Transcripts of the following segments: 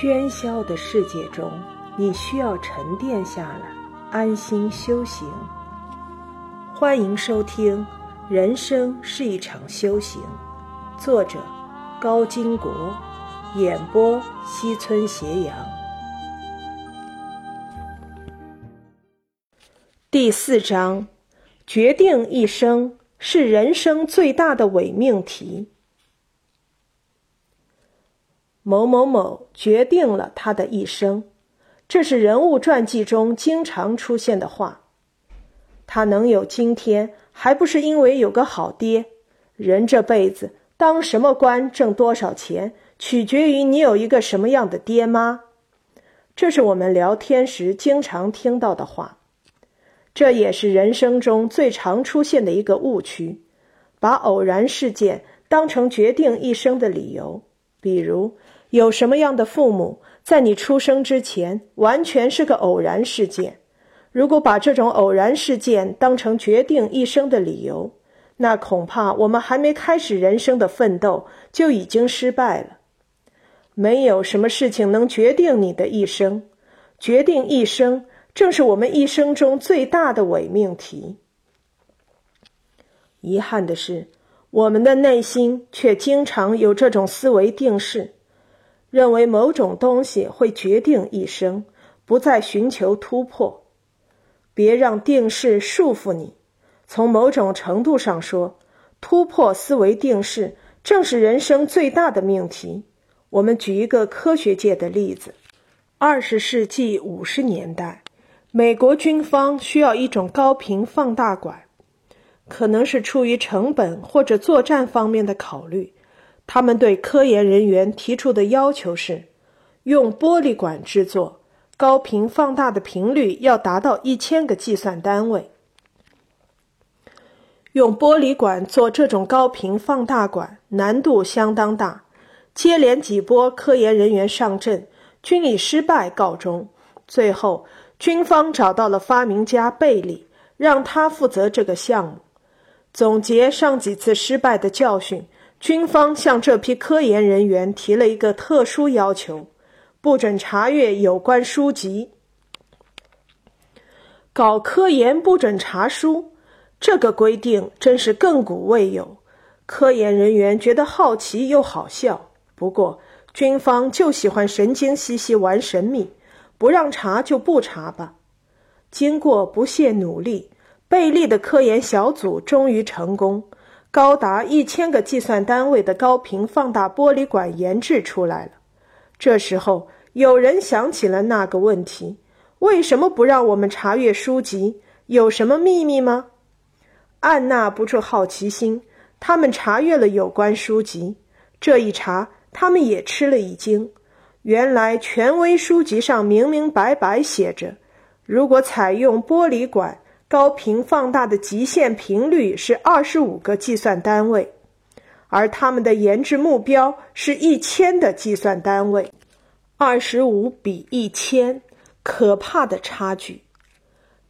喧嚣的世界中，你需要沉淀下来，安心修行。欢迎收听《人生是一场修行》，作者高金国，演播西村斜阳。第四章：决定一生是人生最大的伪命题。某某某决定了他的一生，这是人物传记中经常出现的话。他能有今天，还不是因为有个好爹？人这辈子当什么官、挣多少钱，取决于你有一个什么样的爹妈。这是我们聊天时经常听到的话，这也是人生中最常出现的一个误区：把偶然事件当成决定一生的理由，比如。有什么样的父母，在你出生之前完全是个偶然事件。如果把这种偶然事件当成决定一生的理由，那恐怕我们还没开始人生的奋斗就已经失败了。没有什么事情能决定你的一生，决定一生正是我们一生中最大的伪命题。遗憾的是，我们的内心却经常有这种思维定式。认为某种东西会决定一生，不再寻求突破。别让定式束缚你。从某种程度上说，突破思维定式正是人生最大的命题。我们举一个科学界的例子：二十世纪五十年代，美国军方需要一种高频放大管，可能是出于成本或者作战方面的考虑。他们对科研人员提出的要求是，用玻璃管制作，高频放大的频率要达到一千个计算单位。用玻璃管做这种高频放大管难度相当大，接连几波科研人员上阵，均以失败告终。最后，军方找到了发明家贝利，让他负责这个项目，总结上几次失败的教训。军方向这批科研人员提了一个特殊要求：不准查阅有关书籍。搞科研不准查书，这个规定真是亘古未有。科研人员觉得好奇又好笑，不过军方就喜欢神经兮兮玩神秘，不让查就不查吧。经过不懈努力，贝利的科研小组终于成功。高达一千个计算单位的高频放大玻璃管研制出来了。这时候，有人想起了那个问题：为什么不让我们查阅书籍？有什么秘密吗？按捺不住好奇心，他们查阅了有关书籍。这一查，他们也吃了一惊。原来，权威书籍上明明白白写着：如果采用玻璃管。高频放大的极限频率是二十五个计算单位，而他们的研制目标是一千的计算单位，二十五比一千，可怕的差距。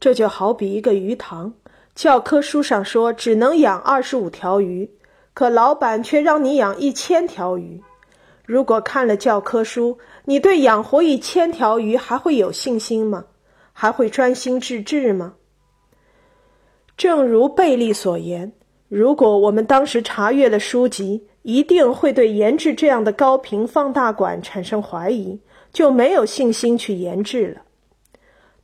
这就好比一个鱼塘，教科书上说只能养二十五条鱼，可老板却让你养一千条鱼。如果看了教科书，你对养活一千条鱼还会有信心吗？还会专心致志吗？正如贝利所言，如果我们当时查阅了书籍，一定会对研制这样的高频放大管产生怀疑，就没有信心去研制了。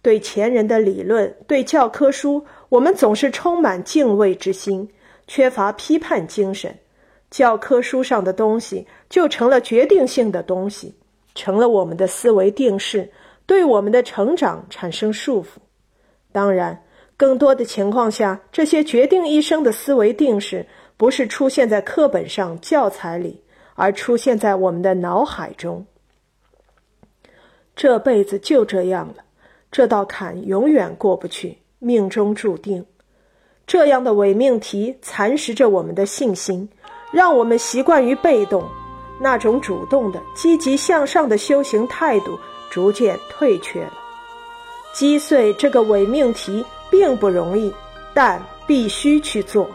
对前人的理论、对教科书，我们总是充满敬畏之心，缺乏批判精神。教科书上的东西就成了决定性的东西，成了我们的思维定式，对我们的成长产生束缚。当然。更多的情况下，这些决定一生的思维定式，不是出现在课本上、教材里，而出现在我们的脑海中。这辈子就这样了，这道坎永远过不去，命中注定。这样的伪命题蚕食着我们的信心，让我们习惯于被动，那种主动的、积极向上的修行态度逐渐退却了。击碎这个伪命题。并不容易，但必须去做。